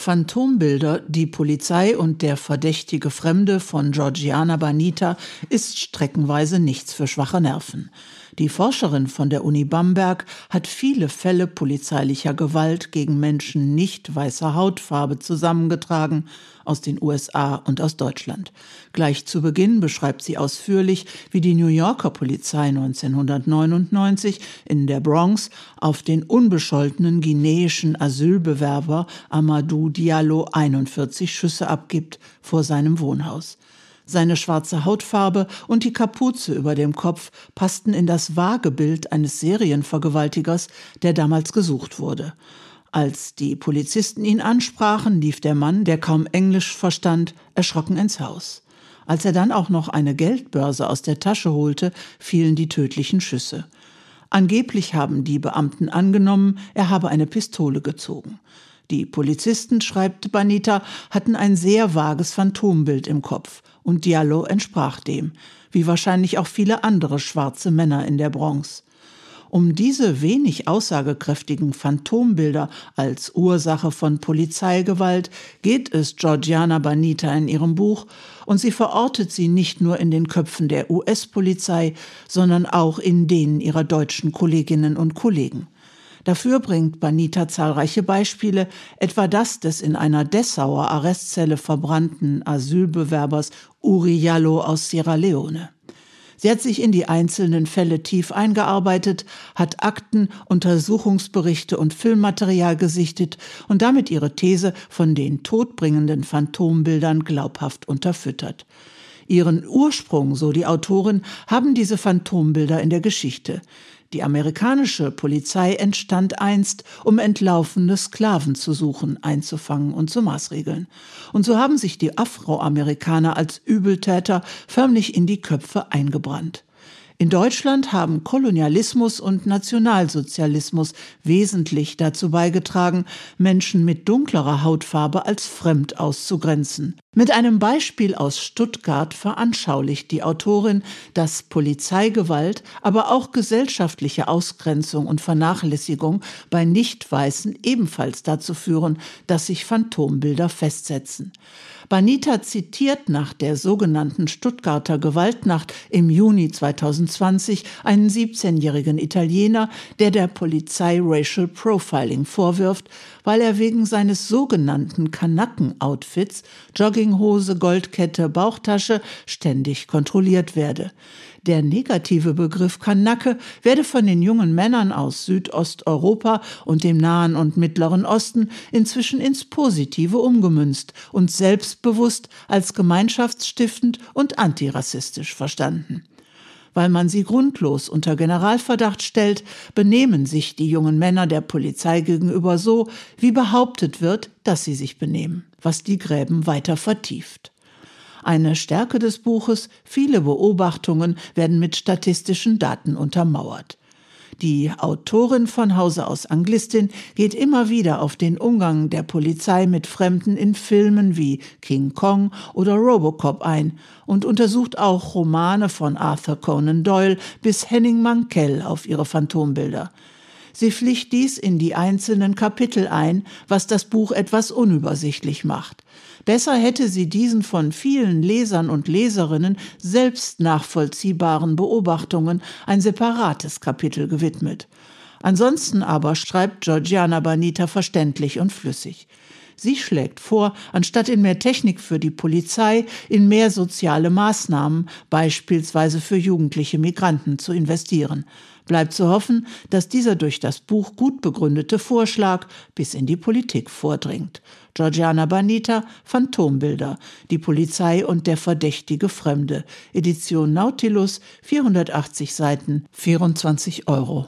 Phantombilder, die Polizei und der verdächtige Fremde von Georgiana Banita ist streckenweise nichts für schwache Nerven. Die Forscherin von der Uni Bamberg hat viele Fälle polizeilicher Gewalt gegen Menschen nicht weißer Hautfarbe zusammengetragen aus den USA und aus Deutschland. Gleich zu Beginn beschreibt sie ausführlich, wie die New Yorker Polizei 1999 in der Bronx auf den unbescholtenen guineischen Asylbewerber Amadou Diallo 41 Schüsse abgibt vor seinem Wohnhaus. Seine schwarze Hautfarbe und die Kapuze über dem Kopf passten in das vage Bild eines Serienvergewaltigers, der damals gesucht wurde. Als die Polizisten ihn ansprachen, lief der Mann, der kaum Englisch verstand, erschrocken ins Haus. Als er dann auch noch eine Geldbörse aus der Tasche holte, fielen die tödlichen Schüsse. Angeblich haben die Beamten angenommen, er habe eine Pistole gezogen. Die Polizisten, schreibt Banita, hatten ein sehr vages Phantombild im Kopf und Diallo entsprach dem, wie wahrscheinlich auch viele andere schwarze Männer in der Bronx. Um diese wenig aussagekräftigen Phantombilder als Ursache von Polizeigewalt geht es Georgiana Banita in ihrem Buch und sie verortet sie nicht nur in den Köpfen der US-Polizei, sondern auch in denen ihrer deutschen Kolleginnen und Kollegen. Dafür bringt Banita zahlreiche Beispiele, etwa das des in einer Dessauer Arrestzelle verbrannten Asylbewerbers Uri Jallo aus Sierra Leone. Sie hat sich in die einzelnen Fälle tief eingearbeitet, hat Akten, Untersuchungsberichte und Filmmaterial gesichtet und damit ihre These von den todbringenden Phantombildern glaubhaft unterfüttert. Ihren Ursprung, so die Autorin, haben diese Phantombilder in der Geschichte. Die amerikanische Polizei entstand einst, um entlaufene Sklaven zu suchen, einzufangen und zu maßregeln. Und so haben sich die Afroamerikaner als Übeltäter förmlich in die Köpfe eingebrannt. In Deutschland haben Kolonialismus und Nationalsozialismus wesentlich dazu beigetragen, Menschen mit dunklerer Hautfarbe als fremd auszugrenzen. Mit einem Beispiel aus Stuttgart veranschaulicht die Autorin, dass Polizeigewalt, aber auch gesellschaftliche Ausgrenzung und Vernachlässigung bei Nichtweißen ebenfalls dazu führen, dass sich Phantombilder festsetzen. Banita zitiert nach der sogenannten Stuttgarter Gewaltnacht im Juni 2020 einen 17-jährigen Italiener, der der Polizei Racial Profiling vorwirft, weil er wegen seines sogenannten Kanacken-Outfits Jogginghose, Goldkette, Bauchtasche ständig kontrolliert werde. Der negative Begriff Kanacke werde von den jungen Männern aus Südosteuropa und dem Nahen und Mittleren Osten inzwischen ins Positive umgemünzt und selbstbewusst als gemeinschaftsstiftend und antirassistisch verstanden. Weil man sie grundlos unter Generalverdacht stellt, benehmen sich die jungen Männer der Polizei gegenüber so, wie behauptet wird, dass sie sich benehmen, was die Gräben weiter vertieft. Eine Stärke des Buches, viele Beobachtungen werden mit statistischen Daten untermauert. Die Autorin von Hause aus Anglistin geht immer wieder auf den Umgang der Polizei mit Fremden in Filmen wie King Kong oder Robocop ein und untersucht auch Romane von Arthur Conan Doyle bis Henning Mankell auf ihre Phantombilder. Sie pflicht dies in die einzelnen Kapitel ein, was das Buch etwas unübersichtlich macht. Besser hätte sie diesen von vielen Lesern und Leserinnen selbst nachvollziehbaren Beobachtungen ein separates Kapitel gewidmet. Ansonsten aber schreibt Georgiana Banita verständlich und flüssig. Sie schlägt vor, anstatt in mehr Technik für die Polizei, in mehr soziale Maßnahmen, beispielsweise für jugendliche Migranten, zu investieren. Bleibt zu hoffen, dass dieser durch das Buch gut begründete Vorschlag bis in die Politik vordringt. Georgiana Banita, Phantombilder, die Polizei und der verdächtige Fremde, Edition Nautilus, 480 Seiten, 24 Euro.